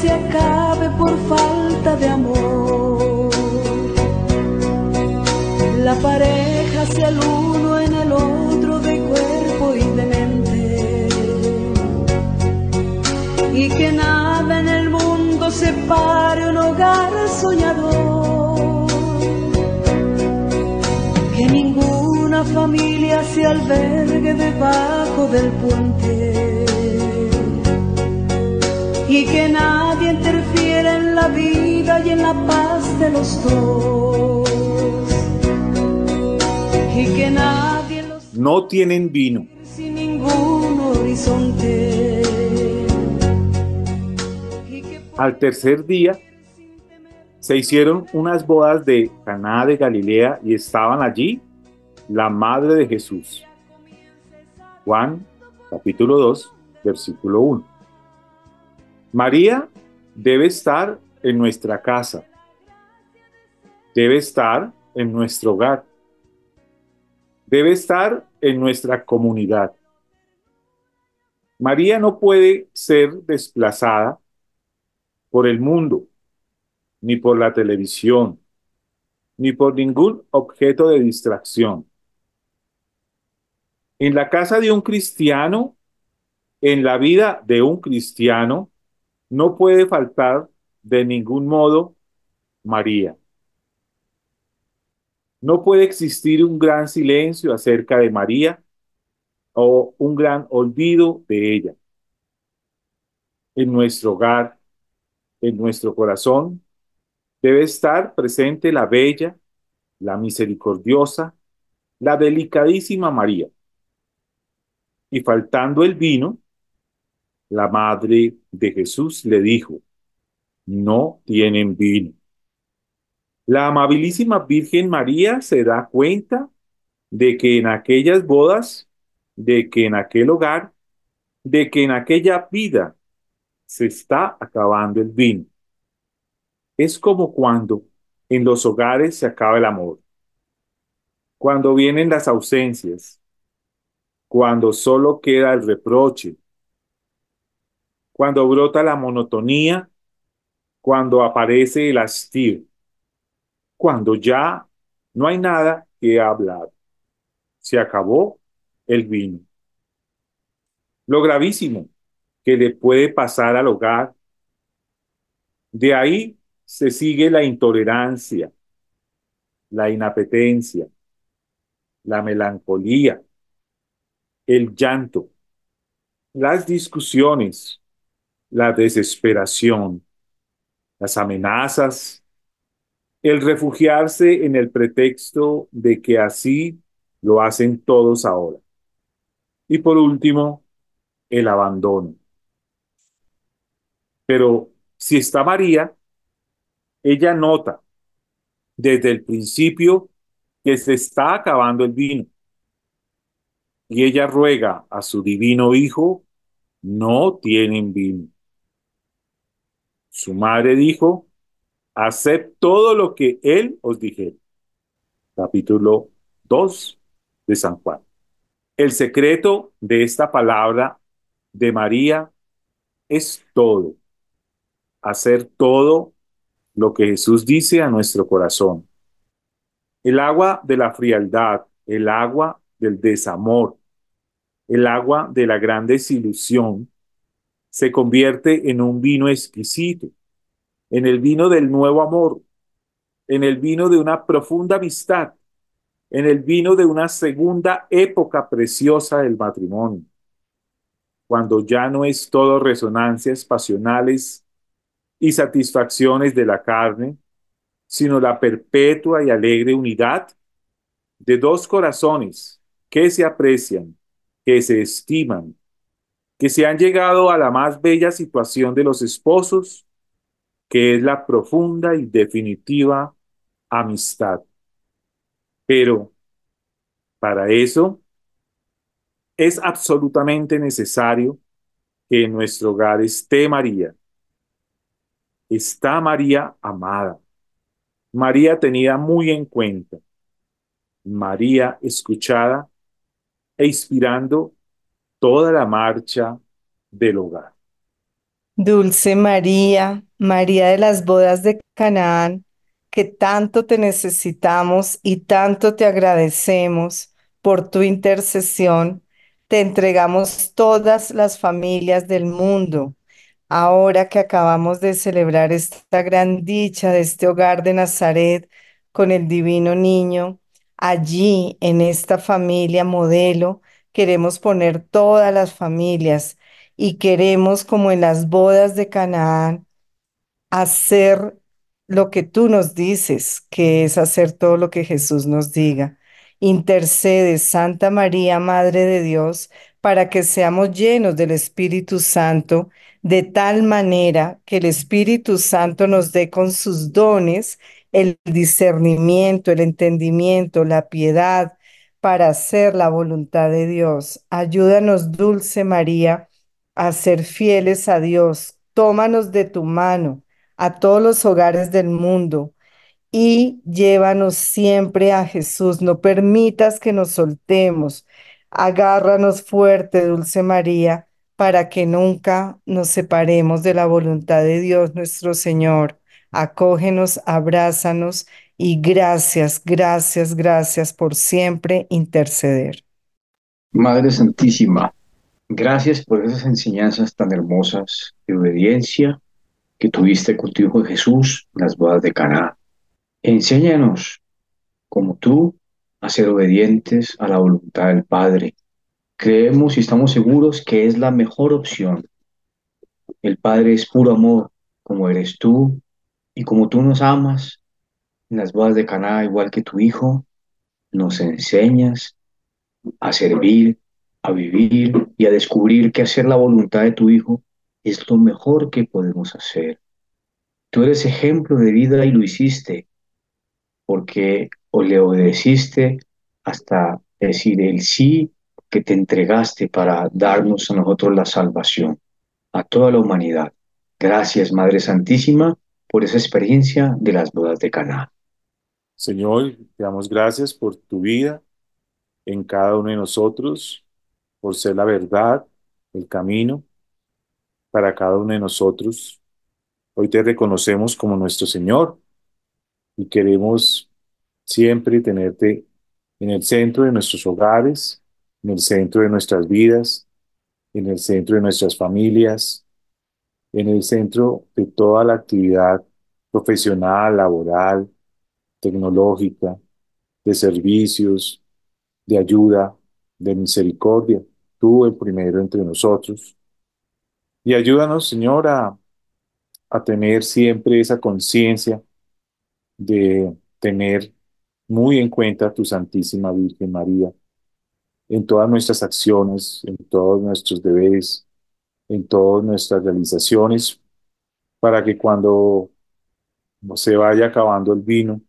se acabe por falta de amor. La pareja sea el uno en el otro de cuerpo y de mente. Y que nada en el mundo separe un hogar soñador. Que ninguna familia se albergue debajo del puente. Vida y en la paz de los dos. Y que nadie los No tienen vino. sin ningún horizonte. Al tercer día se hicieron unas bodas de Caná de Galilea y estaban allí la madre de Jesús. Juan capítulo 2, versículo 1. María debe estar en nuestra casa. Debe estar en nuestro hogar. Debe estar en nuestra comunidad. María no puede ser desplazada por el mundo, ni por la televisión, ni por ningún objeto de distracción. En la casa de un cristiano, en la vida de un cristiano, no puede faltar de ningún modo María. No puede existir un gran silencio acerca de María o un gran olvido de ella. En nuestro hogar, en nuestro corazón, debe estar presente la bella, la misericordiosa, la delicadísima María. Y faltando el vino, la madre de Jesús le dijo, no tienen vino. La amabilísima Virgen María se da cuenta de que en aquellas bodas, de que en aquel hogar, de que en aquella vida se está acabando el vino. Es como cuando en los hogares se acaba el amor, cuando vienen las ausencias, cuando solo queda el reproche, cuando brota la monotonía, cuando aparece el hastío, cuando ya no hay nada que hablar. Se acabó el vino. Lo gravísimo que le puede pasar al hogar. De ahí se sigue la intolerancia, la inapetencia, la melancolía, el llanto, las discusiones, la desesperación, las amenazas, el refugiarse en el pretexto de que así lo hacen todos ahora. Y por último, el abandono. Pero si está María, ella nota desde el principio que se está acabando el vino. Y ella ruega a su divino Hijo, no tienen vino. Su madre dijo, haced todo lo que Él os dijere. Capítulo 2 de San Juan. El secreto de esta palabra de María es todo. Hacer todo lo que Jesús dice a nuestro corazón. El agua de la frialdad, el agua del desamor, el agua de la gran desilusión, se convierte en un vino exquisito, en el vino del nuevo amor, en el vino de una profunda amistad, en el vino de una segunda época preciosa del matrimonio, cuando ya no es todo resonancias pasionales y satisfacciones de la carne, sino la perpetua y alegre unidad de dos corazones que se aprecian, que se estiman, que se han llegado a la más bella situación de los esposos, que es la profunda y definitiva amistad. Pero para eso es absolutamente necesario que en nuestro hogar esté María. Está María amada. María tenida muy en cuenta. María escuchada e inspirando toda la marcha del hogar. Dulce María, María de las bodas de Canaán, que tanto te necesitamos y tanto te agradecemos por tu intercesión, te entregamos todas las familias del mundo. Ahora que acabamos de celebrar esta gran dicha de este hogar de Nazaret con el divino niño, allí en esta familia modelo queremos poner todas las familias y queremos, como en las bodas de Canaán, hacer lo que tú nos dices, que es hacer todo lo que Jesús nos diga. Intercede, Santa María, Madre de Dios, para que seamos llenos del Espíritu Santo, de tal manera que el Espíritu Santo nos dé con sus dones el discernimiento, el entendimiento, la piedad para hacer la voluntad de Dios. Ayúdanos, Dulce María, a ser fieles a Dios. Tómanos de tu mano a todos los hogares del mundo y llévanos siempre a Jesús. No permitas que nos soltemos. Agárranos fuerte, Dulce María, para que nunca nos separemos de la voluntad de Dios nuestro Señor. Acógenos, abrázanos y gracias, gracias, gracias por siempre interceder. Madre Santísima, gracias por esas enseñanzas tan hermosas de obediencia que tuviste con tu Hijo Jesús en las bodas de Caná. Enséñanos, como tú, a ser obedientes a la voluntad del Padre. Creemos y estamos seguros que es la mejor opción. El Padre es puro amor, como eres tú, y como tú nos amas en las bodas de Caná, igual que tu Hijo, nos enseñas a servir, a vivir y a descubrir que hacer la voluntad de tu Hijo es lo mejor que podemos hacer. Tú eres ejemplo de vida y lo hiciste porque o le obedeciste hasta decir el sí que te entregaste para darnos a nosotros la salvación, a toda la humanidad. Gracias, Madre Santísima, por esa experiencia de las bodas de Caná. Señor, te damos gracias por tu vida en cada uno de nosotros, por ser la verdad, el camino para cada uno de nosotros. Hoy te reconocemos como nuestro Señor y queremos siempre tenerte en el centro de nuestros hogares, en el centro de nuestras vidas, en el centro de nuestras familias, en el centro de toda la actividad profesional, laboral, tecnológica, de servicios, de ayuda, de misericordia, tú el primero entre nosotros. Y ayúdanos, Señor, a, tener siempre esa conciencia de tener muy en cuenta tu Santísima Virgen María en todas nuestras acciones, en todos nuestros deberes, en todas nuestras realizaciones, para que cuando se vaya acabando el vino,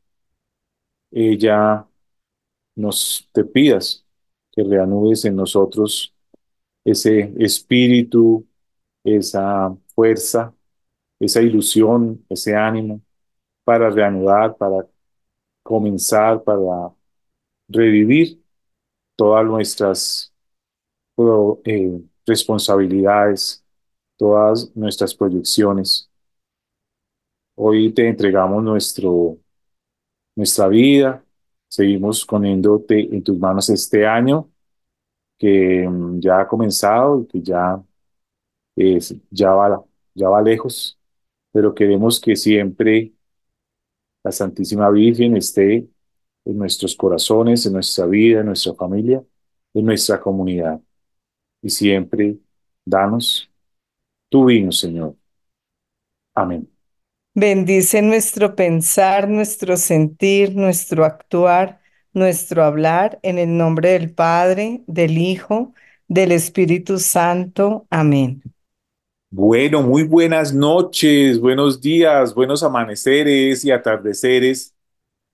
ella nos te pidas que reanudes en nosotros ese espíritu, esa fuerza, esa ilusión, ese ánimo para reanudar, para comenzar, para revivir todas nuestras eh, responsabilidades, todas nuestras proyecciones. Hoy te entregamos nuestro, nuestra vida, seguimos poniéndote en tus manos este año que mm, ya ha comenzado y que ya ya, va, ya va lejos, pero queremos que siempre la Santísima Virgen esté en nuestros corazones, en nuestra vida, en nuestra familia, en nuestra comunidad. Y siempre danos tu vino, Señor. Amén. Bendice nuestro pensar, nuestro sentir, nuestro actuar, nuestro hablar, en el nombre del Padre, del Hijo, del Espíritu Santo. Amén. Bueno, muy buenas noches, buenos días, buenos amaneceres y atardeceres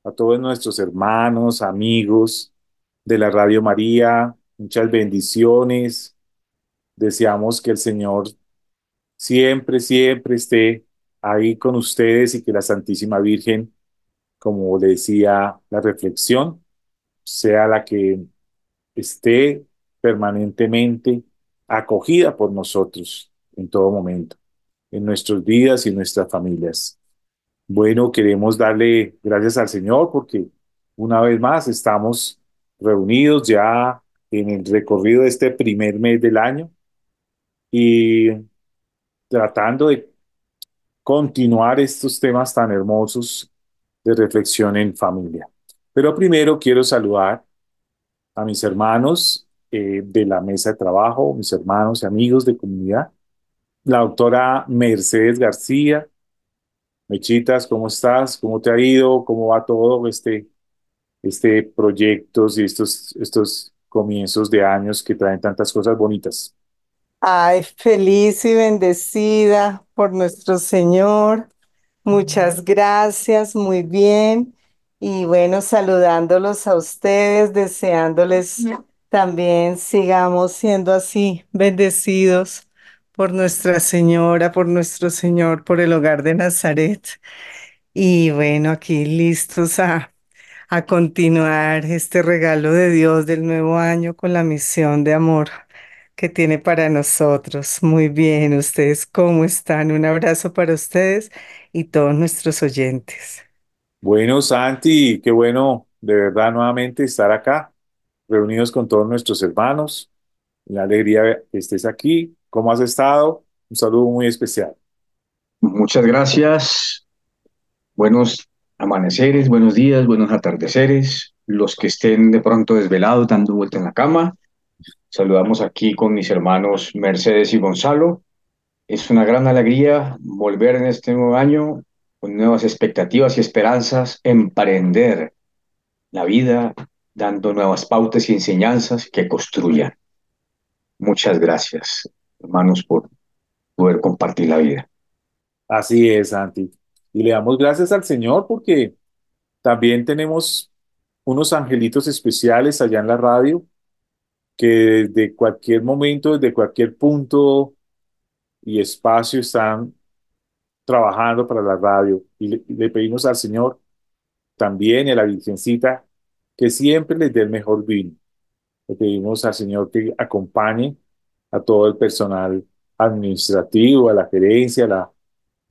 a todos nuestros hermanos, amigos de la Radio María. Muchas bendiciones. Deseamos que el Señor siempre, siempre esté ahí con ustedes y que la Santísima Virgen, como decía la reflexión, sea la que esté permanentemente acogida por nosotros en todo momento, en nuestras vidas y nuestras familias. Bueno, queremos darle gracias al Señor porque una vez más estamos reunidos ya en el recorrido de este primer mes del año y tratando de continuar estos temas tan hermosos de reflexión en familia. Pero primero quiero saludar a mis hermanos eh, de la mesa de trabajo, mis hermanos y amigos de comunidad, la doctora Mercedes García. Mechitas, ¿cómo estás? ¿Cómo te ha ido? ¿Cómo va todo este, este proyectos y estos, estos comienzos de años que traen tantas cosas bonitas? Ay, feliz y bendecida por nuestro Señor. Muchas gracias, muy bien. Y bueno, saludándolos a ustedes, deseándoles también sigamos siendo así, bendecidos por Nuestra Señora, por nuestro Señor, por el hogar de Nazaret. Y bueno, aquí listos a, a continuar este regalo de Dios del nuevo año con la misión de amor que tiene para nosotros. Muy bien, ustedes cómo están. Un abrazo para ustedes y todos nuestros oyentes. Bueno, Santi, qué bueno de verdad nuevamente estar acá, reunidos con todos nuestros hermanos. La alegría que estés aquí. ¿Cómo has estado? Un saludo muy especial. Muchas gracias. Buenos amaneceres, buenos días, buenos atardeceres. Los que estén de pronto desvelados, dando vuelta en la cama. Saludamos aquí con mis hermanos Mercedes y Gonzalo. Es una gran alegría volver en este nuevo año con nuevas expectativas y esperanzas, emprender la vida dando nuevas pautas y enseñanzas que construyan. Muchas gracias, hermanos, por poder compartir la vida. Así es, Santi. Y le damos gracias al Señor porque también tenemos unos angelitos especiales allá en la radio que desde cualquier momento, desde cualquier punto y espacio están trabajando para la radio y le, pedimos al Señor también a la Virgencita que siempre les dé el mejor vino. Le pedimos al Señor que acompañe a todo el personal administrativo, a la gerencia, la,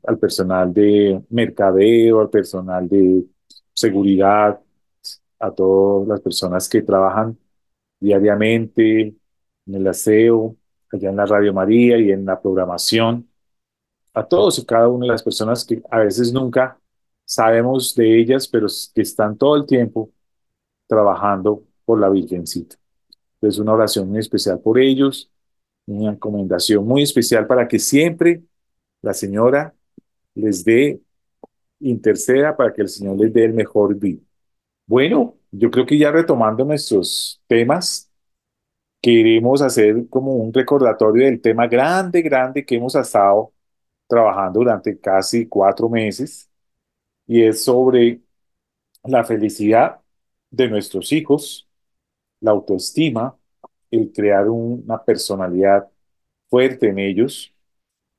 al personal de mercadeo, al personal de seguridad, a todas las personas que trabajan diariamente en el aseo, allá en la Radio María y en la programación a todos y cada una de las personas que a veces nunca sabemos de ellas, pero que están todo el tiempo trabajando por la Virgencita. Es una oración muy especial por ellos, una encomendación muy especial para que siempre la Señora les dé, interceda para que el Señor les dé el mejor bien. Bueno, yo creo que ya retomando nuestros temas, queremos hacer como un recordatorio del tema grande, grande que hemos estado trabajando durante casi cuatro meses y es sobre la felicidad de nuestros hijos, la autoestima, el crear una personalidad fuerte en ellos.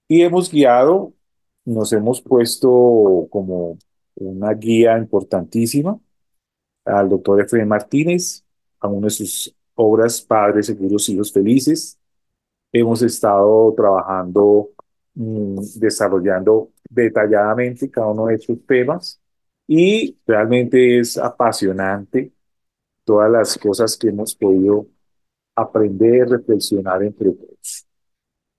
Y hemos guiado, nos hemos puesto como una guía importantísima al doctor Efraín Martínez, a una de sus obras Padres Seguros, Hijos Felices. Hemos estado trabajando Mm, desarrollando detalladamente cada uno de estos temas y realmente es apasionante todas las cosas que hemos podido aprender, reflexionar entre todos.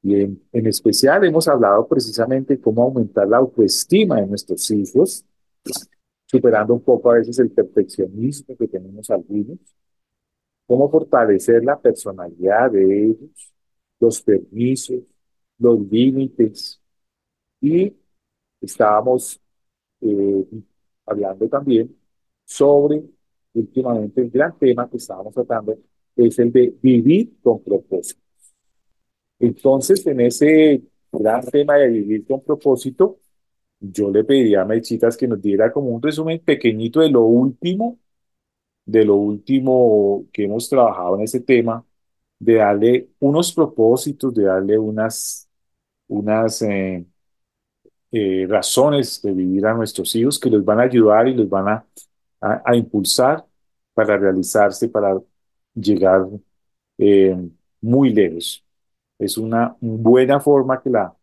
Y en, en especial hemos hablado precisamente cómo aumentar la autoestima de nuestros hijos, superando un poco a veces el perfeccionismo que tenemos algunos, cómo fortalecer la personalidad de ellos, los permisos, los límites y estábamos eh, hablando también sobre últimamente el gran tema que estábamos tratando es el de vivir con propósito. Entonces, en ese gran tema de vivir con propósito, yo le pediría a Mechitas que nos diera como un resumen pequeñito de lo último, de lo último que hemos trabajado en ese tema, de darle unos propósitos, de darle unas unas eh, eh, razones de vivir a nuestros hijos que les van a ayudar y les van a, a, impulsar para realizarse, para llegar eh, muy lejos. Es una buena forma que la,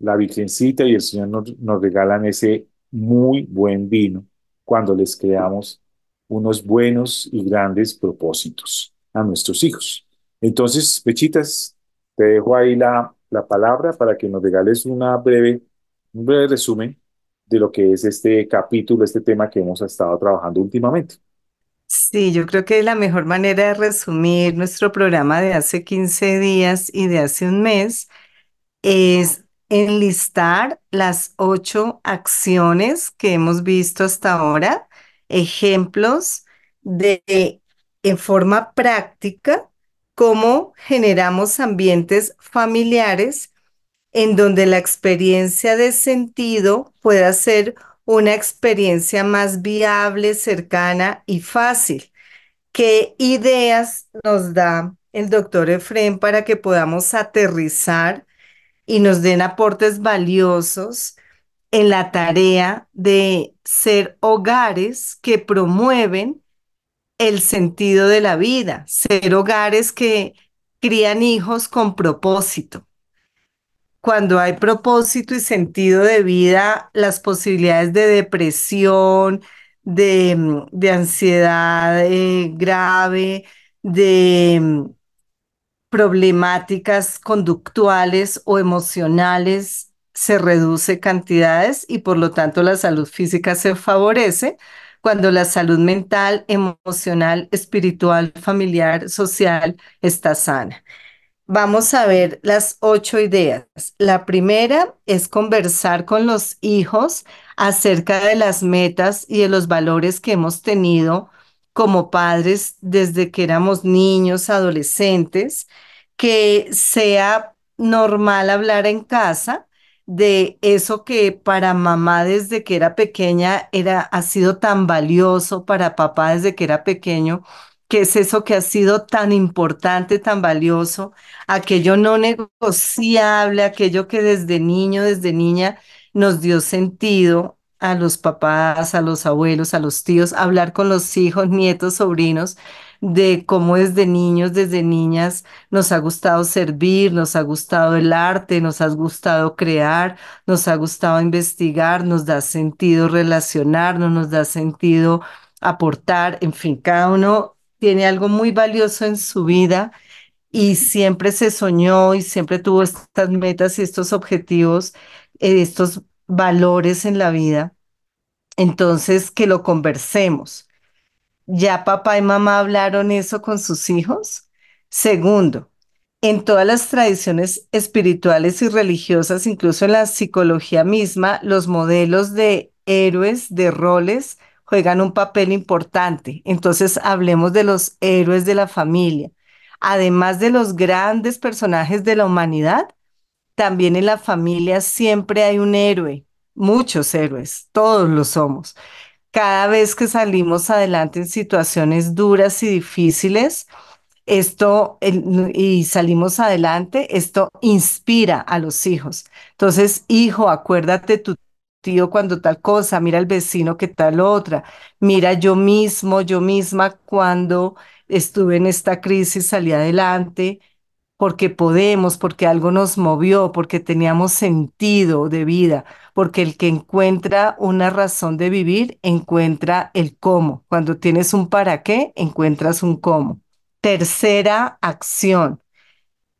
la Virgencita y el Señor nos, nos regalan ese muy buen vino cuando les creamos unos buenos y grandes propósitos a nuestros hijos. Entonces, Pechitas, te dejo ahí la, la palabra para que nos regales una breve, un breve resumen de lo que es este capítulo, este tema que hemos estado trabajando últimamente. Sí, yo creo que la mejor manera de resumir nuestro programa de hace 15 días y de hace un mes es enlistar las ocho acciones que hemos visto hasta ahora, ejemplos de en forma práctica cómo generamos ambientes familiares en donde la experiencia de sentido pueda ser una experiencia más viable, cercana y fácil. ¿Qué ideas nos da el doctor Efrén para que podamos aterrizar y nos den aportes valiosos en la tarea de ser hogares que promueven el sentido de la vida, ser hogares que crían hijos con propósito? cuando hay propósito y sentido de vida, las posibilidades de depresión, de, mm, de ansiedad eh, grave, de mm, problemáticas conductuales o emocionales se reduce cantidades y por lo tanto la salud física se favorece cuando la salud mental, emocional, espiritual, familiar, social está sana. Vamos a ver las ocho ideas. La primera es conversar con los hijos acerca de las metas y de los valores que hemos tenido como padres desde que éramos niños, adolescentes, que sea normal hablar en casa de eso que para mamá desde que era pequeña era, ha sido tan valioso, para papá desde que era pequeño ¿Qué es eso que ha sido tan importante, tan valioso? Aquello no negociable, aquello que desde niño, desde niña nos dio sentido a los papás, a los abuelos, a los tíos, hablar con los hijos, nietos, sobrinos, de cómo desde niños, desde niñas nos ha gustado servir, nos ha gustado el arte, nos ha gustado crear, nos ha gustado investigar, nos da sentido relacionarnos, nos da sentido aportar, en fin, cada uno tiene algo muy valioso en su vida y siempre se soñó y siempre tuvo estas metas y estos objetivos, eh, estos valores en la vida. Entonces, que lo conversemos. ¿Ya papá y mamá hablaron eso con sus hijos? Segundo, en todas las tradiciones espirituales y religiosas, incluso en la psicología misma, los modelos de héroes, de roles, juegan un papel importante. Entonces hablemos de los héroes de la familia. Además de los grandes personajes de la humanidad, también en la familia siempre hay un héroe, muchos héroes, todos lo somos. Cada vez que salimos adelante en situaciones duras y difíciles, esto y salimos adelante, esto inspira a los hijos. Entonces, hijo, acuérdate tu tío cuando tal cosa, mira el vecino que tal otra, mira yo mismo, yo misma cuando estuve en esta crisis salí adelante, porque podemos, porque algo nos movió, porque teníamos sentido de vida, porque el que encuentra una razón de vivir encuentra el cómo. Cuando tienes un para qué, encuentras un cómo. Tercera acción.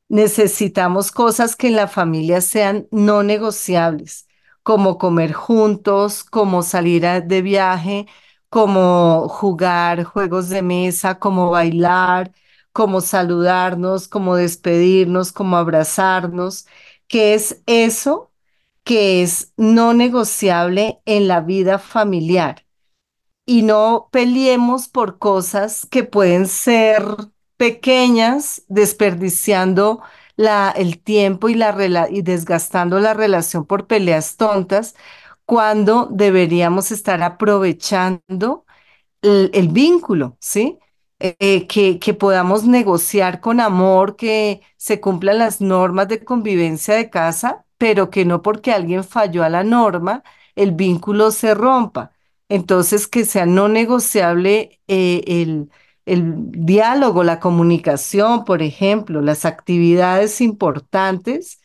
Necesitamos cosas que en la familia sean no negociables como comer juntos, como salir de viaje, como jugar juegos de mesa, como bailar, como saludarnos, como despedirnos, como abrazarnos, que es eso que es no negociable en la vida familiar. Y no peleemos por cosas que pueden ser pequeñas, desperdiciando el tiempo y, la, y desgastando la relación por peleas tontas cuando deberíamos estar aprovechando el, vínculo, ¿sí? Eh, que, podamos negociar con amor, que se cumplan las normas de convivencia de casa, pero que no porque alguien falló a la norma, el vínculo se rompa. Entonces, que sea no negociable eh, el, el diálogo, la comunicación, por ejemplo, las actividades importantes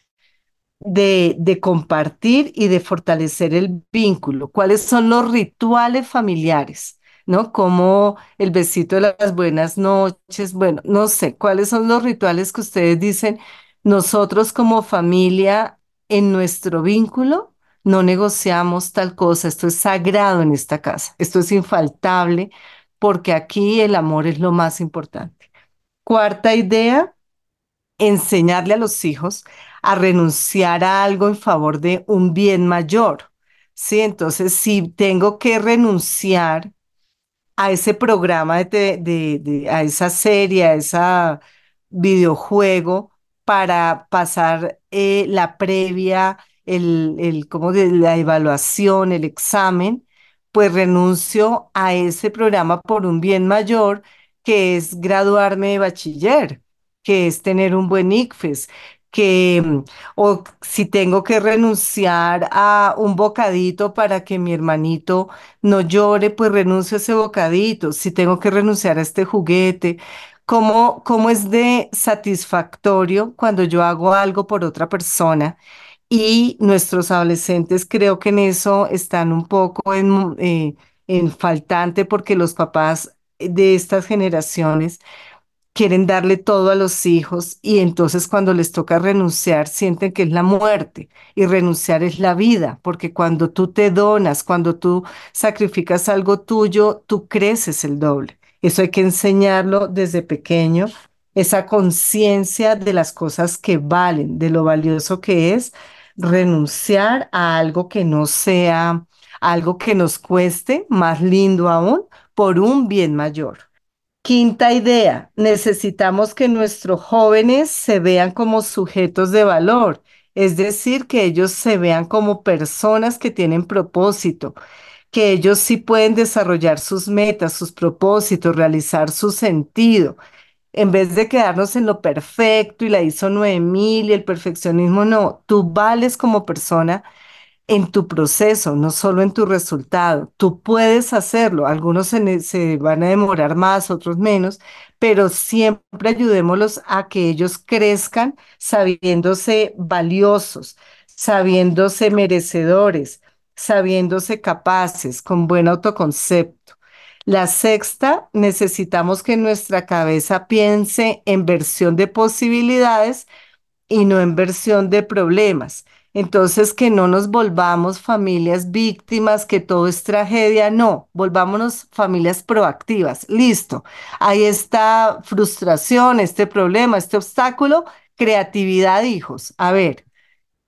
de, de compartir y de fortalecer el vínculo. ¿Cuáles son los rituales familiares? ¿No? Como el besito de las buenas noches, bueno, no sé, ¿cuáles son los rituales que ustedes dicen? Nosotros como familia, en nuestro vínculo, no negociamos tal cosa, esto es sagrado en esta casa, esto es infaltable, porque aquí el amor es lo más importante. Cuarta idea, enseñarle a los hijos a renunciar a algo en favor de un bien mayor. Sí, entonces si tengo que renunciar a ese programa, de, de, a esa serie, a ese videojuego, para pasar eh, la previa, el, el, como de la evaluación, el examen, pues renuncio a ese programa por un bien mayor, que es graduarme de bachiller, que es tener un buen ICFES, que, mm, o si tengo que renunciar a un bocadito para que mi hermanito no llore, pues renuncio a ese bocadito. Si tengo que renunciar a este juguete, ¿cómo, cómo es de satisfactorio cuando yo hago algo por otra persona? Y nuestros adolescentes creo que en eso están un poco en, eh, en faltante porque los papás de estas generaciones quieren darle todo a los hijos y entonces cuando les toca renunciar sienten que es la muerte y renunciar es la vida, porque cuando tú te donas, cuando tú sacrificas algo tuyo, tú creces el doble. Eso hay que enseñarlo desde pequeño, esa conciencia de las cosas que valen, de lo valioso que es renunciar a algo que no sea algo que nos cueste, más lindo aún, por un bien mayor. Quinta idea, necesitamos que nuestros jóvenes se vean como sujetos de valor, es decir, que ellos se vean como personas que tienen propósito, que ellos sí pueden desarrollar sus metas, sus propósitos, realizar su sentido. En vez de quedarnos en lo perfecto y la hizo 9000 y el perfeccionismo, no, tú vales como persona en tu proceso, no solo en tu resultado. Tú puedes hacerlo. Algunos se, van a demorar más, otros menos, pero siempre ayudémoslos a que ellos crezcan sabiéndose valiosos, sabiéndose merecedores, sabiéndose capaces, con buen autoconcepto. La sexta, necesitamos que nuestra cabeza piense en versión de posibilidades y no en versión de problemas. Entonces, que no nos volvamos familias víctimas, que todo es tragedia, no, volvámonos familias proactivas. Listo, ahí está frustración, este problema, este obstáculo, creatividad, hijos. A ver,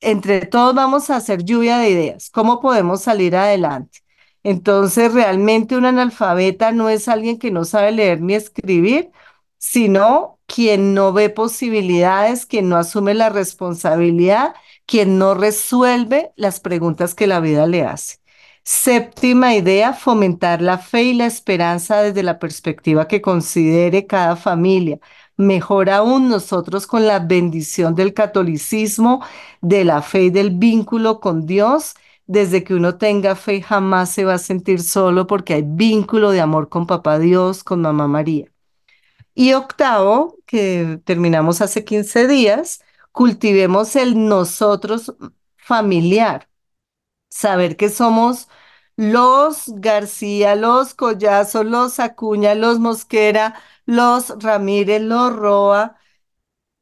entre todos vamos a hacer lluvia de ideas. ¿Cómo podemos salir adelante? Entonces, realmente un analfabeta no es alguien que no sabe leer ni escribir, sino quien no ve posibilidades, quien no asume la responsabilidad quien no resuelve las preguntas que la vida le hace. Séptima idea, fomentar la fe y la esperanza desde la perspectiva que considere cada familia. Mejor aún nosotros con la bendición del catolicismo, de la fe y del vínculo con Dios. Desde que uno tenga fe jamás se va a sentir solo porque hay vínculo de amor con Papá Dios, con Mamá María. Y octavo, que terminamos hace 15 días, cultivemos el nosotros familiar, saber que somos los García, los Collazo, los Acuña, los Mosquera, los Ramírez, los Roa.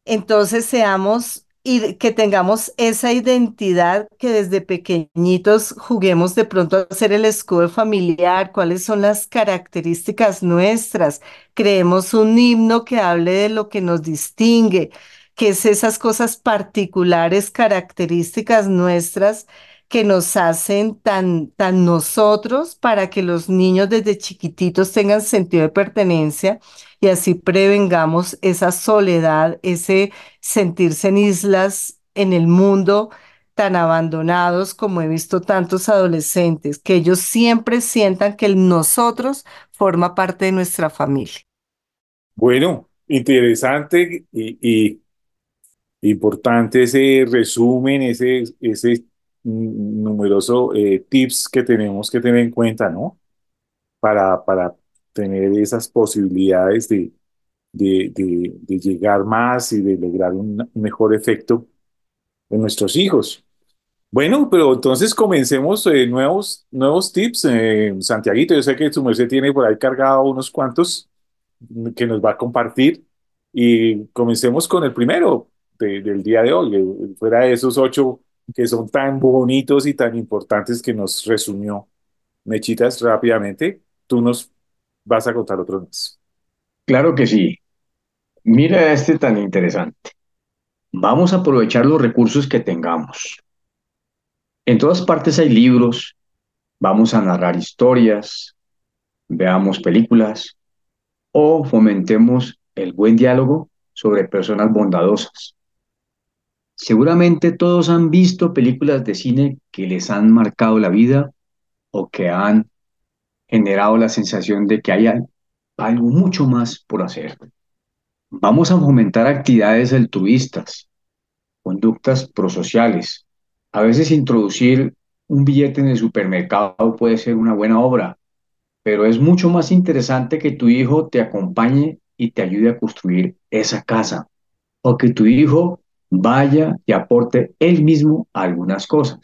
Entonces seamos y que tengamos esa identidad que desde pequeñitos juguemos de pronto a hacer el escudo familiar, cuáles son las características nuestras, creemos un himno que hable de lo que nos distingue, que es esas cosas particulares, características nuestras que nos hacen tan, tan nosotros para que los niños desde chiquititos tengan sentido de pertenencia y así prevengamos esa soledad, ese sentirse en islas en el mundo tan abandonados como he visto tantos adolescentes, que ellos siempre sientan que el nosotros forma parte de nuestra familia. Bueno, interesante y, y Importante ese resumen, ese, ese numeroso eh, tips que tenemos que tener en cuenta, ¿no? para, para tener esas posibilidades de, de, de, de llegar más y de lograr un mejor efecto en nuestros hijos. Bueno, pero entonces comencemos eh, nuevos, nuevos tips. Eh, Santiaguito, yo sé que su merced tiene por ahí cargado unos cuantos que nos va a compartir y comencemos con el primero de- del día de hoy, fuera de esos ocho que son tan bonitos y tan importantes que nos resumió Mechitas rápidamente. Tú nos vas a contar otros más. Claro que sí. Mira este tan interesante. Vamos a aprovechar los recursos que tengamos. En todas partes hay libros, vamos a narrar historias, veamos películas o fomentemos el buen diálogo sobre personas bondadosas. Seguramente todos han visto películas de cine que les han marcado la vida o que han generado la sensación de que hay al- algo mucho más por hacer. Vamos a fomentar actividades altruistas, conductas prosociales. A veces introducir un billete en el supermercado puede ser una buena obra, pero es mucho más interesante que tu hijo te acompañe y te ayude a construir esa casa, o que tu hijo vaya y aporte él mismo algunas cosas.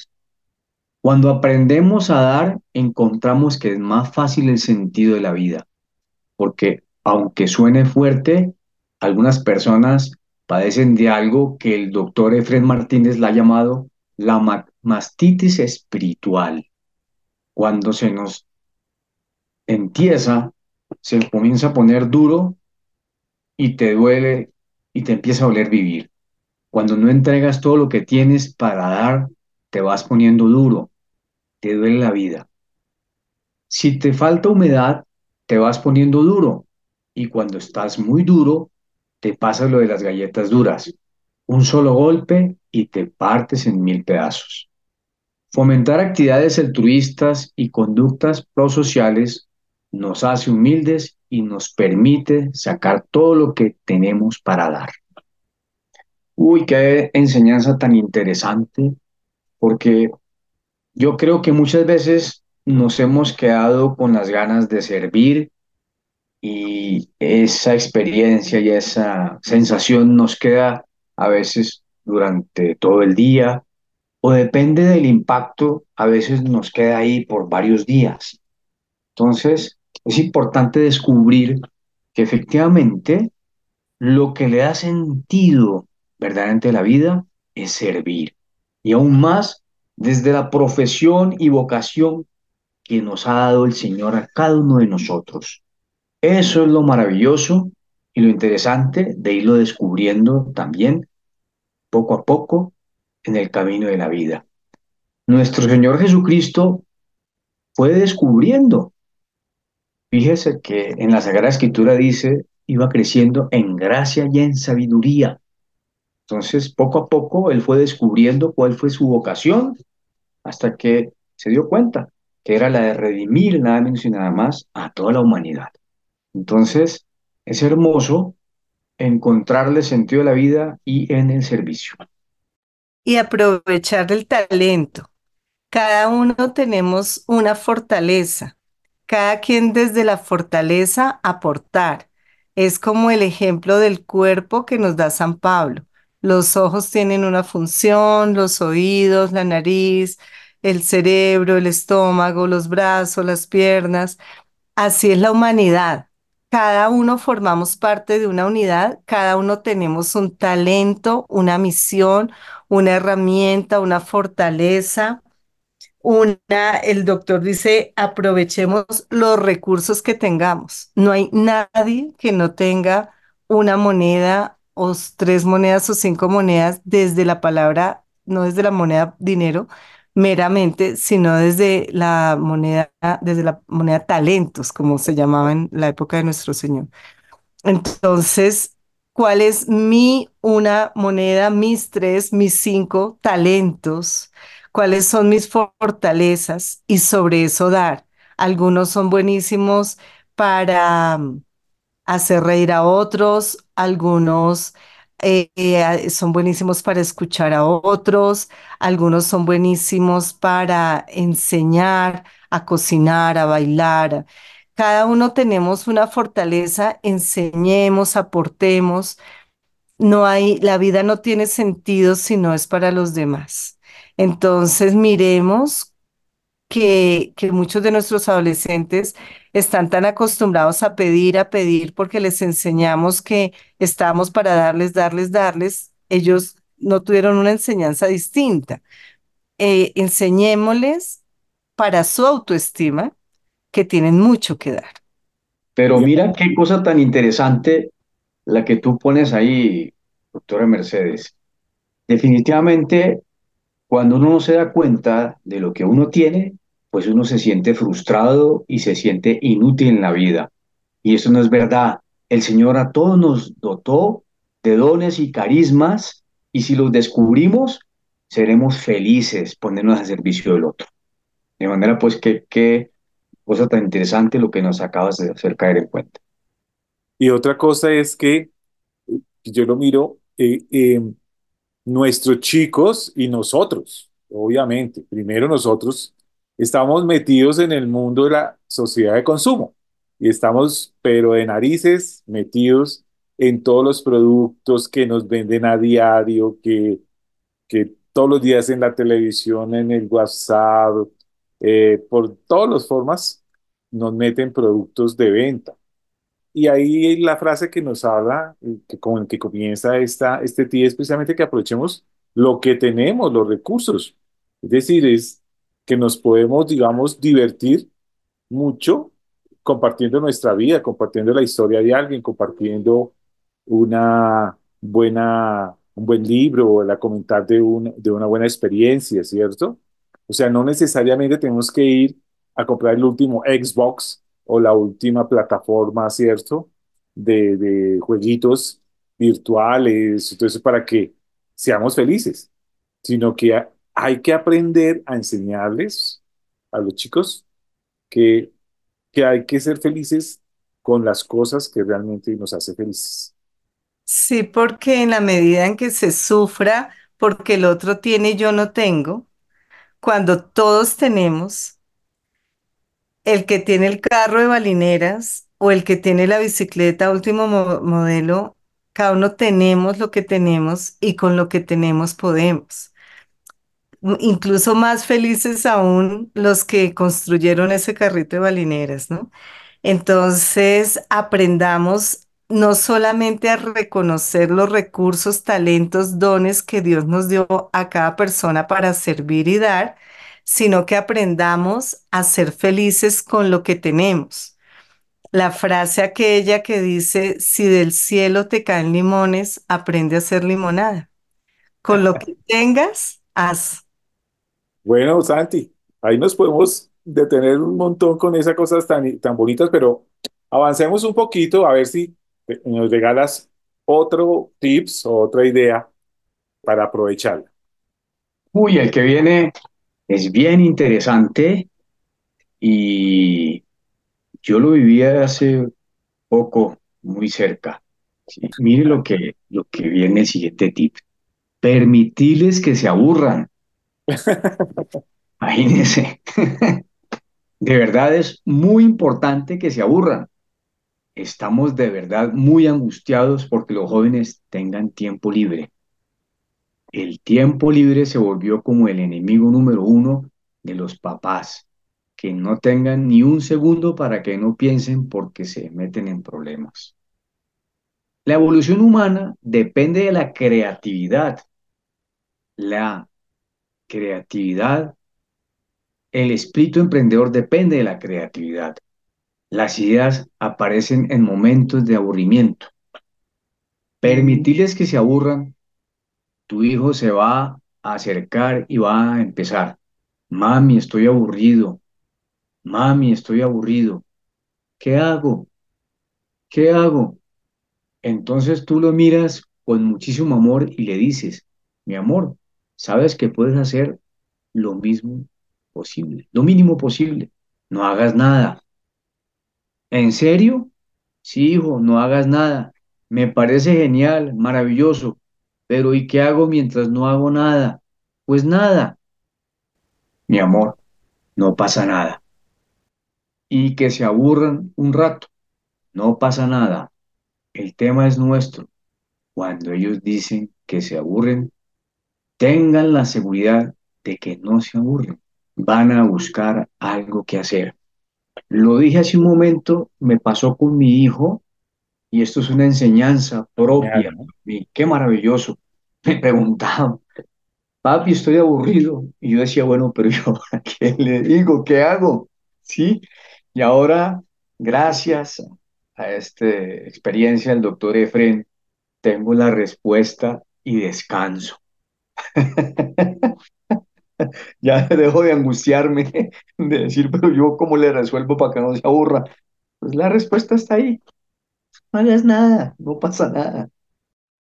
Cuando aprendemos a dar, encontramos que es más fácil el sentido de la vida, porque aunque suene fuerte, algunas personas padecen de algo que el doctor Efren Martínez la ha llamado la ma- mastitis espiritual. Cuando se nos empieza, se comienza a poner duro y te duele y te empieza a doler vivir. Cuando no entregas todo lo que tienes para dar, te vas poniendo duro, te duele la vida. Si te falta humedad, te vas poniendo duro. Y cuando estás muy duro, te pasa lo de las galletas duras. Un solo golpe y te partes en mil pedazos. Fomentar actividades altruistas y conductas prosociales nos hace humildes y nos permite sacar todo lo que tenemos para dar. Uy, qué enseñanza tan interesante, porque yo creo que muchas veces nos hemos quedado con las ganas de servir y esa experiencia y esa sensación nos queda a veces durante todo el día o depende del impacto, a veces nos queda ahí por varios días. Entonces, es importante descubrir que efectivamente lo que le da sentido verdaderamente la vida es servir. Y aún más desde la profesión y vocación que nos ha dado el Señor a cada uno de nosotros. Eso es lo maravilloso y lo interesante de irlo descubriendo también poco a poco en el camino de la vida. Nuestro Señor Jesucristo fue descubriendo. Fíjese que en la Sagrada Escritura dice, iba creciendo en gracia y en sabiduría. Entonces, poco a poco, él fue descubriendo cuál fue su vocación hasta que se dio cuenta que era la de redimir nada menos y nada más a toda la humanidad. Entonces, es hermoso encontrarle sentido a la vida y en el servicio. Y aprovechar el talento. Cada uno tenemos una fortaleza. Cada quien desde la fortaleza aportar. Es como el ejemplo del cuerpo que nos da San Pablo. Los ojos tienen una función, los oídos, la nariz, el cerebro, el estómago, los brazos, las piernas. Así es la humanidad. Cada uno formamos parte de una unidad, cada uno tenemos un talento, una misión, una herramienta, una fortaleza. Una, el doctor dice, aprovechemos los recursos que tengamos. No hay nadie que no tenga una moneda o tres monedas o cinco monedas desde la palabra, no desde la moneda dinero meramente, sino desde la moneda, desde la moneda talentos, como se llamaba en la época de nuestro Señor. Entonces, ¿cuál es mi una moneda, mis tres, mis cinco talentos? ¿Cuáles son mis fortalezas? Y sobre eso dar. Algunos son buenísimos para hacer reír a otros, algunos eh, eh, son buenísimos para escuchar a otros, algunos son buenísimos para enseñar, a cocinar, a bailar. cada uno tenemos una fortaleza, enseñemos, aportemos. No hay, la vida no tiene sentido si no es para los demás. Entonces miremos que, que muchos de nuestros adolescentes están tan acostumbrados a pedir, a pedir, porque les enseñamos que estamos para darles, darles, darles. Ellos no tuvieron una enseñanza distinta. Eh, enseñémosles para su autoestima que tienen mucho que dar. Pero mira qué cosa tan interesante la que tú pones ahí, doctora Mercedes. Definitivamente, cuando uno no se da cuenta de lo que uno tiene, pues uno se siente frustrado y se siente inútil en la vida. Y eso no es verdad. El Señor a todos nos dotó de dones y carismas y si los descubrimos, seremos felices ponernos al servicio del otro. De manera pues que qué cosa tan interesante lo que nos acabas de hacer caer en cuenta. Y otra cosa es que yo lo miro, eh, eh, nuestros chicos y nosotros, obviamente, primero nosotros estamos metidos en el mundo de la sociedad de consumo y estamos, pero de narices, metidos en todos los productos que nos venden a diario, que, que todos los días en la televisión, en el WhatsApp, eh, por todas las formas nos meten productos de venta. Y ahí la frase que nos habla, que con el que comienza esta, este día es precisamente que aprovechemos lo que tenemos, los recursos. Es decir, es que nos podemos, digamos, divertir mucho compartiendo nuestra vida, compartiendo la historia de alguien, compartiendo una buena, un buen libro, la comentar de, un, de una buena experiencia, ¿cierto? O sea, no necesariamente tenemos que ir a comprar el último Xbox o la última plataforma, ¿cierto? De, de jueguitos virtuales, entonces para que seamos felices, sino que hay que aprender a enseñarles a los chicos que, que hay que ser felices con las cosas que realmente nos hacen felices. Sí, porque en la medida en que se sufra porque el otro tiene y yo no tengo, cuando todos tenemos, el que tiene el carro de balineras o el que tiene la bicicleta último mo- modelo, cada uno tenemos lo que tenemos y con lo que tenemos podemos. Incluso más felices aún los que construyeron ese carrito de balineras, ¿no? Entonces, aprendamos no solamente a reconocer los recursos, talentos, dones que Dios nos dio a cada persona para servir y dar, sino que aprendamos a ser felices con lo que tenemos. La frase aquella que dice, si del cielo te caen limones, aprende a hacer limonada. Con lo que tengas, haz. Bueno, Santi, ahí nos podemos detener un montón con esas cosas tan, tan bonitas, pero avancemos un poquito a ver si te- nos regalas otro tips o otra idea para aprovecharla. Uy, el que viene es bien interesante y yo lo viví hace poco, muy cerca. Sí, Mire lo que, lo que viene el siguiente tip. Permitirles que se aburran. Imagínense. De verdad es muy importante que se aburran. Estamos de verdad muy angustiados porque los jóvenes tengan tiempo libre. El tiempo libre se volvió como el enemigo número uno de los papás, que no tengan ni un segundo para que no piensen porque se meten en problemas. La evolución humana depende de la creatividad. La creatividad, el espíritu emprendedor depende de la creatividad. Las ideas aparecen en momentos de aburrimiento. Permitirles que se aburran, tu hijo se va a acercar y va a empezar. Mami, estoy aburrido. Mami, estoy aburrido. ¿Qué hago? ¿Qué hago? Entonces tú lo miras con muchísimo amor y le dices, mi amor, sabes que puedes hacer lo mismo posible, lo mínimo posible. No hagas nada. ¿En serio? Sí, hijo, no hagas nada. Me parece genial, maravilloso. Pero ¿y qué hago mientras no hago nada? Pues nada. Mi amor, no pasa nada. y que se aburran un rato. No pasa nada. El tema es nuestro. Cuando ellos dicen que se aburren, tengan la seguridad de que no se aburren. Van a buscar algo que hacer. Lo dije hace un momento, me pasó con mi hijo y esto es una enseñanza propia. Qué maravilloso. Me preguntaban, papi, estoy aburrido. Y yo decía, bueno, pero yo, ¿a qué le digo? ¿Qué hago? ¿Sí? Y ahora, gracias a esta experiencia del doctor Efren, tengo la respuesta y descanso. Ya dejo de angustiarme, de decir, pero yo cómo le resuelvo para que no se aburra. Pues la respuesta está ahí. No hagas nada, no pasa nada.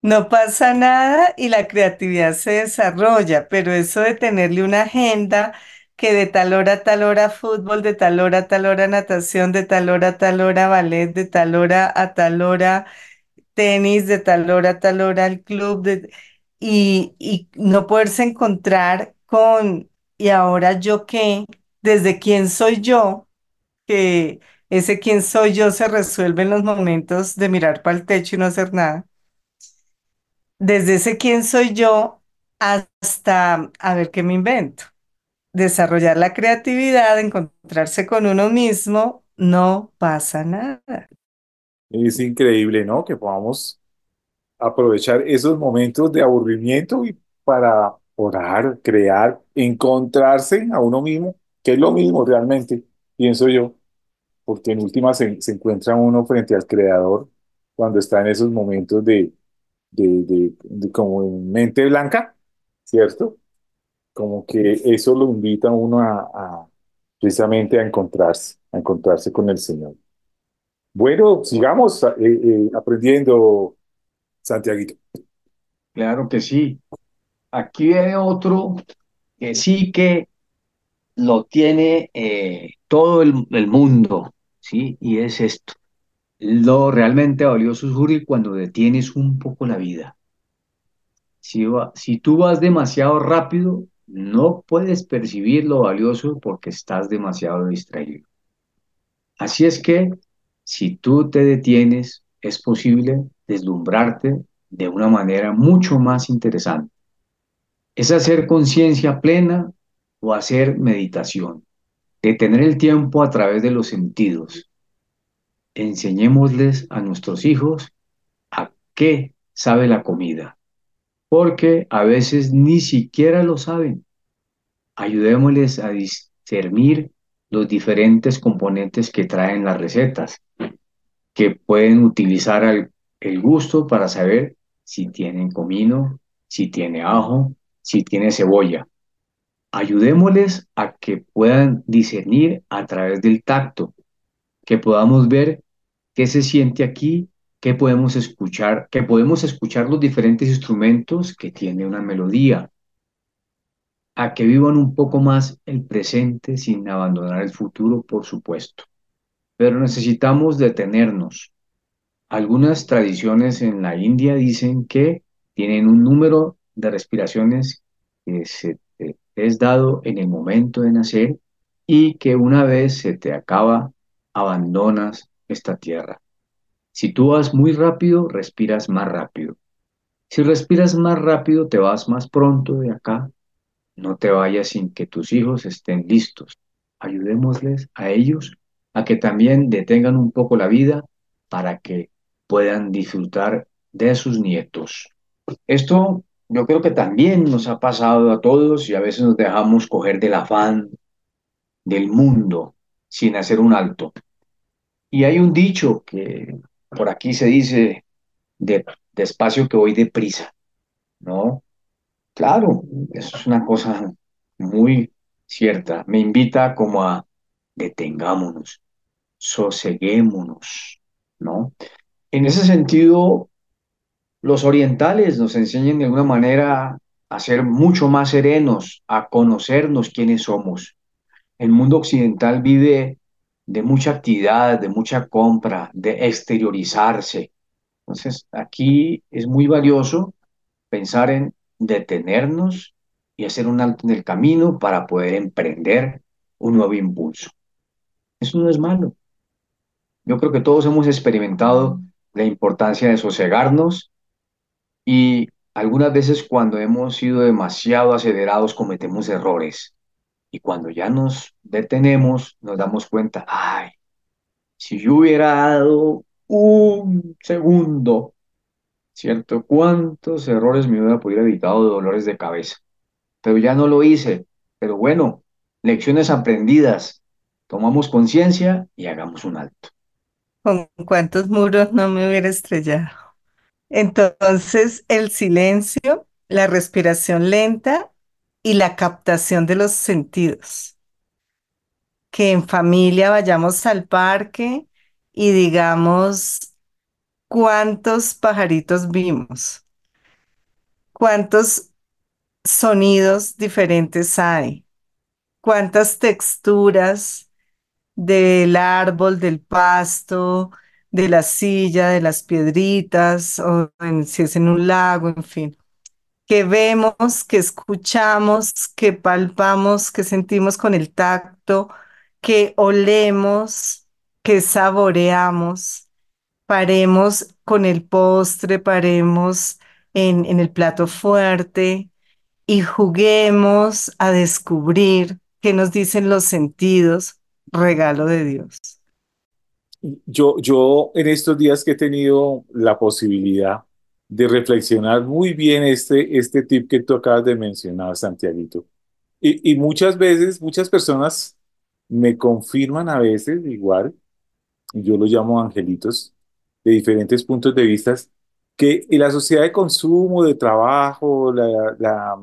No pasa nada y la creatividad se desarrolla, pero eso de tenerle una agenda que de tal hora a tal hora fútbol, de tal hora a tal hora natación, de tal hora a tal hora ballet, de tal hora a tal hora tenis, de tal hora a tal hora el club, y, y no poderse encontrar con, ¿y ahora yo qué? ¿Desde quién soy yo? Que ese quién soy yo se resuelve en los momentos de mirar para el techo y no hacer nada. Desde ese quién soy yo hasta a ver qué me invento. Desarrollar la creatividad, encontrarse con uno mismo, no pasa nada. Es increíble, ¿no? Que podamos aprovechar esos momentos de aburrimiento y para orar, crear, encontrarse a uno mismo, que es lo mismo realmente, pienso yo, porque en última se, se encuentra uno frente al Creador cuando está en esos momentos de, de, de, como en mente blanca, ¿cierto? Como que eso lo invita a uno a, precisamente a encontrarse, a encontrarse con el Señor. Bueno, sigamos eh, eh, aprendiendo, Santiaguito. Claro que sí. Aquí hay otro que sí que lo tiene eh, todo el, mundo, ¿sí? Y es esto. Lo realmente valioso es cuando detienes un poco la vida. Si, va, si tú vas demasiado rápido, no puedes percibir lo valioso porque estás demasiado distraído. Así es que si tú te detienes, es posible deslumbrarte de una manera mucho más interesante. Es hacer conciencia plena o hacer meditación, detener el tiempo a través de los sentidos. Enseñémosles a nuestros hijos a qué sabe la comida, porque a veces ni siquiera lo saben. Ayudémosles a discernir los diferentes componentes que traen las recetas, que pueden utilizar el gusto para saber si tienen comino, si tiene ajo, si tiene cebolla. Ayudémosles a que puedan discernir a través del tacto, que podamos ver qué se siente aquí, qué podemos escuchar, que podemos escuchar los diferentes instrumentos que tiene una melodía, a que vivan un poco más el presente sin abandonar el futuro, por supuesto. Pero necesitamos detenernos. Algunas tradiciones en la India dicen que tienen un número de respiraciones que se te es dado en el momento de nacer y que una vez se te acaba, abandonas esta tierra. Si tú vas muy rápido, respiras más rápido. Si respiras más rápido, te vas más pronto de acá. No te vayas sin que tus hijos estén listos. Ayudémosles a ellos a que también detengan un poco la vida para que puedan disfrutar de sus nietos. Esto yo creo que también nos ha pasado a todos y a veces nos dejamos coger del afán del mundo sin hacer un alto. Y hay un dicho que por aquí se dice de, despacio que voy deprisa, ¿no? Claro, eso es una cosa muy cierta. Me invita como a detengámonos, soseguémonos, ¿no? En ese sentido, los orientales nos enseñan de alguna manera a ser mucho más serenos, a conocernos quiénes somos. El mundo occidental vive de mucha actividad, de mucha compra, de exteriorizarse. Entonces, aquí es muy valioso pensar en detenernos y hacer un alto en el camino para poder emprender un nuevo impulso. Eso no es malo. Yo creo que todos hemos experimentado la importancia de sosegarnos y algunas veces cuando hemos sido demasiado acelerados cometemos errores. Y cuando ya nos detenemos, nos damos cuenta, ay, si yo hubiera dado un segundo, ¿cierto? ¿Cuántos errores me hubiera podido evitado de dolores de cabeza? Pero ya no lo hice. Pero bueno, lecciones aprendidas. Tomamos conciencia y hagamos un alto. ¿Con cuántos muros no me hubiera estrellado? Entonces, el silencio, la respiración lenta y la captación de los sentidos. Que en familia vayamos al parque y digamos cuántos pajaritos vimos, cuántos sonidos diferentes hay, cuántas texturas del árbol, del pasto, de la silla, de las piedritas, o en- si es en un lago, en fin. Que vemos, que escuchamos, que palpamos, que sentimos con el tacto, que olemos, que saboreamos. Paremos con el postre, paremos en, en el plato fuerte y juguemos a descubrir qué nos dicen los sentidos, regalo de Dios. Yo, yo en estos días que he tenido la posibilidad de reflexionar muy bien este, este tip que tú acabas de mencionar, Santiaguito. Y, y muchas veces, muchas personas me confirman a veces igual, yo los llamo angelitos, de diferentes puntos de vista, que la sociedad de consumo, de trabajo, la,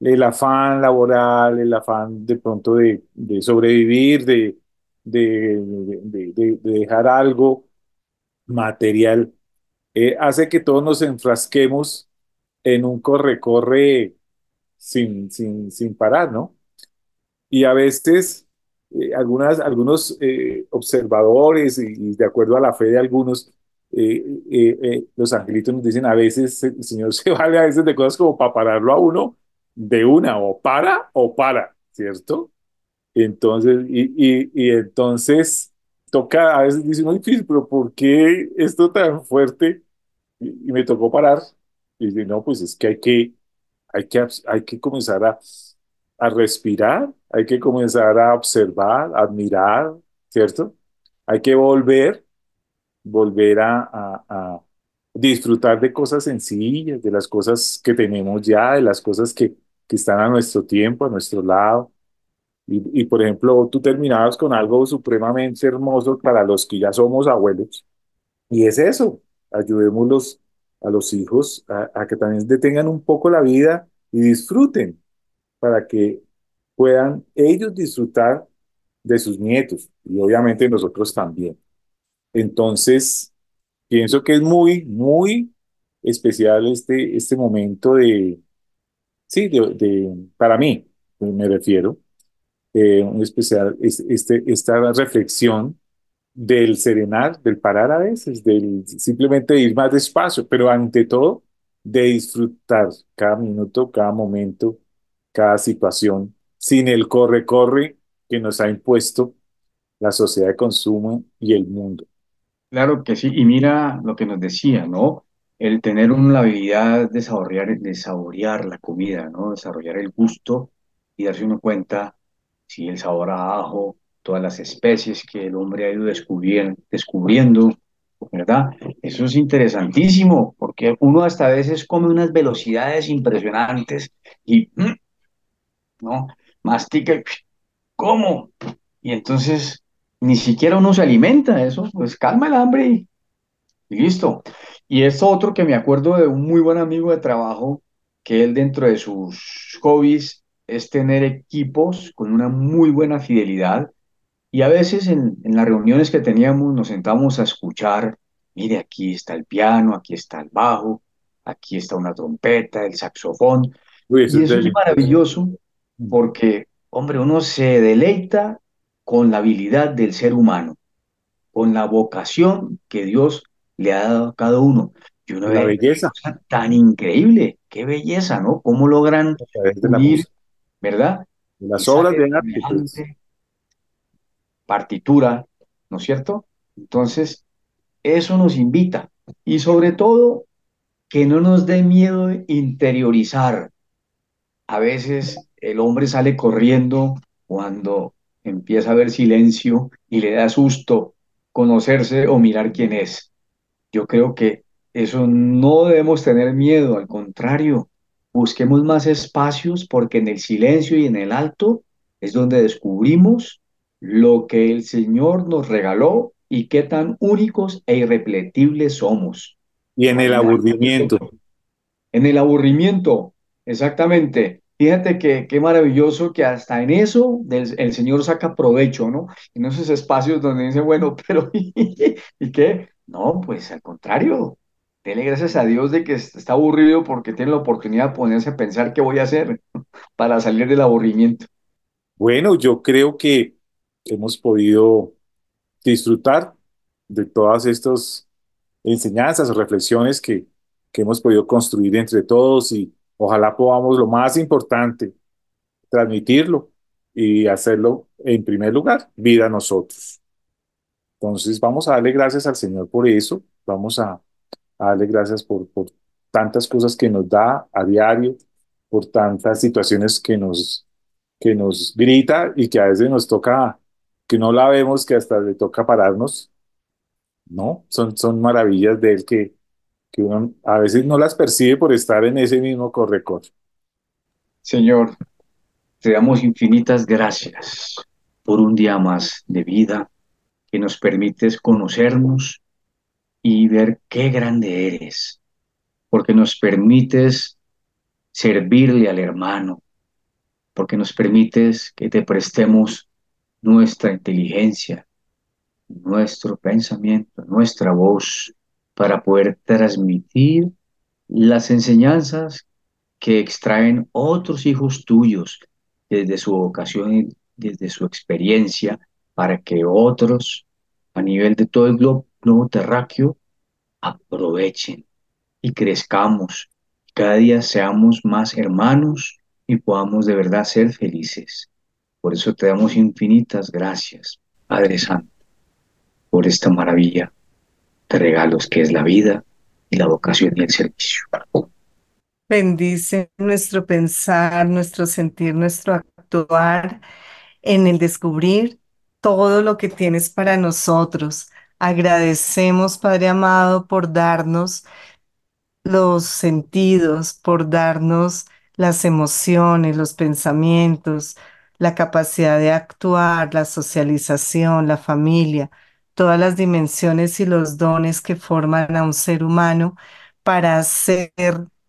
el afán laboral, el afán de pronto de, sobrevivir, de, de, de, de- de dejar algo material, eh, hace que todos nos enfrasquemos en un corre-corre sin, sin, parar, ¿no? Y a veces eh, algunos eh, observadores, y, de acuerdo a la fe de algunos, eh, los angelitos nos dicen a veces el Señor se vale a veces de cosas como para pararlo a uno de una, o para o para, ¿cierto? Entonces, y, y, entonces toca, a veces dice, muy difícil, pero ¿por qué esto tan fuerte? Y, me tocó parar. Y dice, no, pues es que hay que, hay que, hay que comenzar a, a respirar, hay que comenzar a observar, admirar, ¿cierto? Hay que volver, volver a, a, a disfrutar de cosas sencillas, de las cosas que tenemos ya, de las cosas que, que están a nuestro tiempo, a nuestro lado. Y, y, por ejemplo, tú terminabas con algo supremamente hermoso para los que ya somos abuelos. Y es eso, ayudémoslos a los hijos a, a que también detengan un poco la vida y disfruten para que puedan ellos disfrutar de sus nietos y obviamente nosotros también. Entonces, pienso que es muy, muy especial este, este momento de, sí, de, de- para mí, me refiero, eh, un especial, es- este, esta reflexión del serenar, del parar a veces, del simplemente ir más despacio, pero ante todo, de disfrutar cada minuto, cada momento, cada situación, sin el corre-corre que nos ha impuesto la sociedad de consumo y el mundo. Claro que sí, y mira lo que nos decía, ¿no? El tener una habilidad de saborear, de saborear la comida, ¿no? Desarrollar el gusto y darse uno cuenta si el sabor a ajo, todas las especies que el hombre ha ido descubriendo, ¿verdad? Eso es interesantísimo, porque uno hasta veces come unas velocidades impresionantes y, mm, ¿no? Mastica ¿cómo? Y entonces ni siquiera uno se alimenta, eso, pues calma el hambre y y listo. Y esto otro que me acuerdo de un muy buen amigo de trabajo, que él dentro de sus hobbies es tener equipos con una muy buena fidelidad. Y a veces en, en las reuniones que teníamos nos sentábamos a escuchar, mire, aquí está el piano, aquí está el bajo, aquí está una trompeta, el saxofón. Uy, eso Y es eso es delicioso. maravilloso porque, hombre, uno se deleita con la habilidad del ser humano con la vocación que Dios le ha dado a cada uno. Y uno La ve belleza tan increíble, qué belleza, ¿no? Cómo logran la ¿verdad? Y las obras de arte, pues. partitura, ¿no es cierto? Entonces, eso nos invita y sobre todo que no nos dé miedo interiorizar. A veces el hombre sale corriendo cuando empieza a haber silencio y le da susto conocerse o mirar quién es. Yo creo que eso no debemos tener miedo, al contrario, busquemos más espacios porque en el silencio y en el alto es donde descubrimos lo que el Señor nos regaló y qué tan únicos e irrepetibles somos. Y en el aburrimiento. En el aburrimiento, exactamente. Fíjate que qué maravilloso que hasta en eso el Señor saca provecho, ¿no? En esos espacios donde dice, bueno, pero ¿y qué? No, pues al contrario, dele gracias a Dios de que está aburrido porque tiene la oportunidad de ponerse a pensar qué voy a hacer para salir del aburrimiento. Bueno, yo creo que hemos podido disfrutar de todas estas enseñanzas o reflexiones que, que hemos podido construir entre todos y ojalá podamos lo más importante, transmitirlo y hacerlo en primer lugar, vida a nosotros. Entonces vamos a darle gracias al Señor por eso, vamos a, darle gracias por, tantas cosas que nos da a diario, por tantas situaciones que nos, que nos grita y que a veces nos toca, que no la vemos, que hasta le toca pararnos, ¿no? Son, son maravillas de Él que, que uno a veces no las percibe por estar en ese mismo correcor. Señor, te damos infinitas gracias por un día más de vida que nos permites conocernos y ver qué grande eres, porque nos permites servirle al hermano, porque nos permites que te prestemos nuestra inteligencia, nuestro pensamiento, nuestra voz, para poder transmitir las enseñanzas que extraen otros hijos tuyos desde su vocación y desde su experiencia, para que otros a nivel de todo el globo, terráqueo aprovechen y crezcamos, cada día seamos más hermanos y podamos de verdad ser felices. Por eso te damos infinitas gracias, Padre Santo, por esta maravilla de regalos que es la vida y la vocación y el servicio. Bendice nuestro pensar, nuestro sentir, nuestro actuar en el descubrir todo lo que tienes para nosotros. Agradecemos, Padre amado, por darnos los sentidos, por darnos las emociones, los pensamientos, la capacidad de actuar, la socialización, la familia, todas las dimensiones y los dones que forman a un ser humano para ser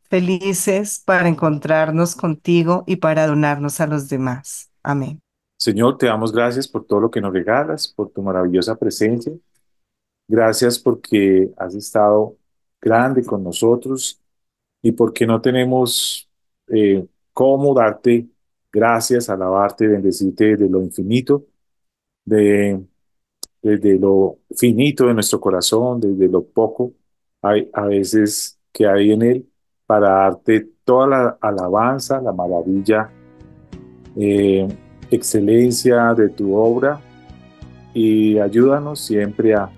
felices, para encontrarnos contigo y para donarnos a los demás. Amén. Señor, te damos gracias por todo lo que nos regalas, por tu maravillosa presencia. Gracias porque has estado grande con nosotros y porque no tenemos eh, cómo darte gracias, alabarte, bendecirte de lo infinito, de desde lo finito de nuestro corazón, desde lo poco hay a veces que hay en él, para darte toda la alabanza, la maravilla, eh, excelencia de tu obra y ayúdanos siempre a,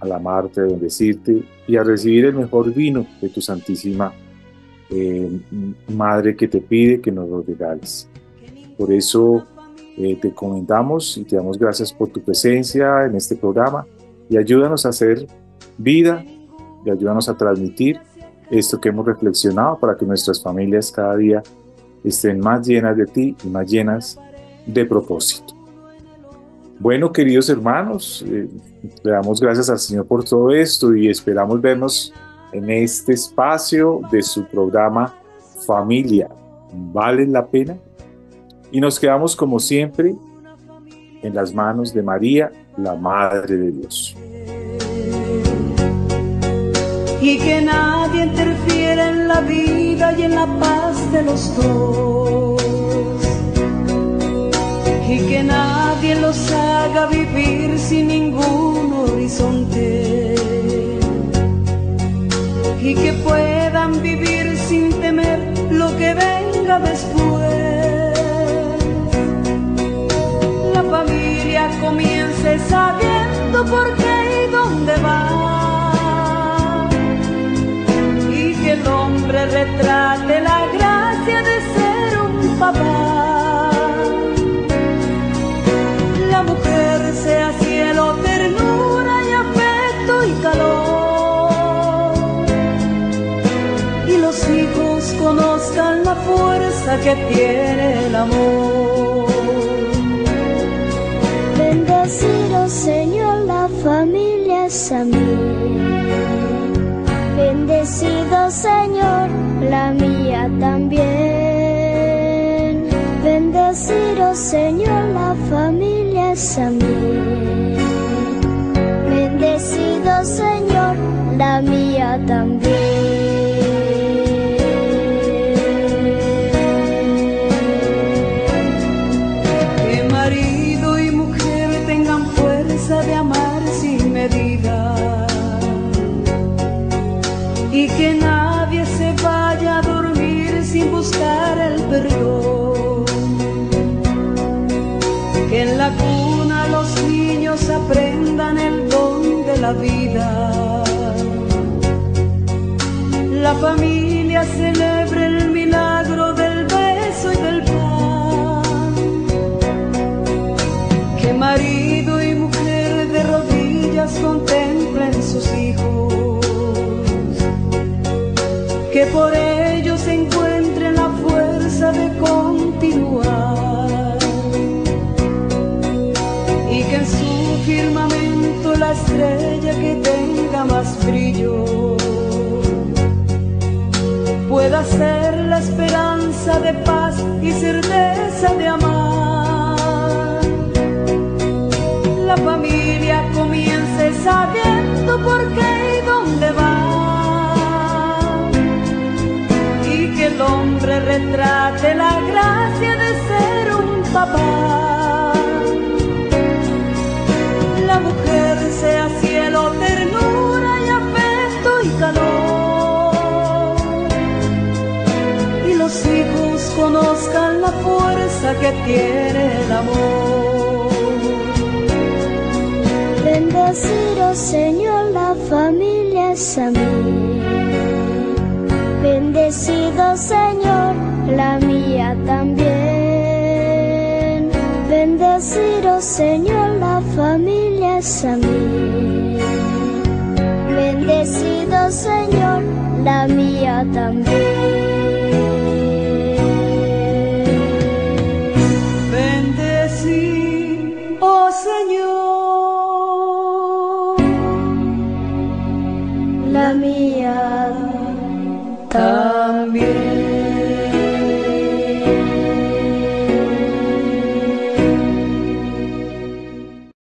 amarte, a bendecirte y a recibir el mejor vino de tu Santísima eh, Madre que te pide que nos lo regales. Por eso eh, te comentamos y te damos gracias por tu presencia en este programa y ayúdanos a hacer vida y ayúdanos a transmitir esto que hemos reflexionado para que nuestras familias cada día estén más llenas de ti y más llenas de propósito. Bueno, queridos hermanos, eh, le damos gracias al Señor por todo esto y esperamos vernos en este espacio de su programa Familia. ¿Vale la pena? Y nos quedamos como siempre en las manos de María, la Madre de Dios. Y que nadie interfiera en la vida y en la paz de los dos. Y que nadie los haga vivir sin ningún horizonte. Y que puedan vivir sin temer lo que venga después familia comience sabiendo por qué y dónde va. Y que el hombre retrate la gracia de ser un papá. Que tiene el amor. Bendecido Señor, la familia es a mí. Bendecido Señor, la mía también. Bendecido Señor, la familia es a mí. Bendecido Señor, la mía también. Que por ellos encuentren la fuerza de continuar. Y que en su firmamento la estrella que tenga más brillo pueda ser la esperanza de paz y certeza de amar. La familia comience sabiendo por qué retrate la gracia de ser un papá. La mujer sea cielo, ternura y afecto y calor. Y los hijos conozcan la fuerza que tiene el amor. Bendecido Señor, la familia mí. Bendecido Señor, la mía también. Bendecido Señor, la familia es a. Bendecido Señor, la mía también. Señor, La mía también.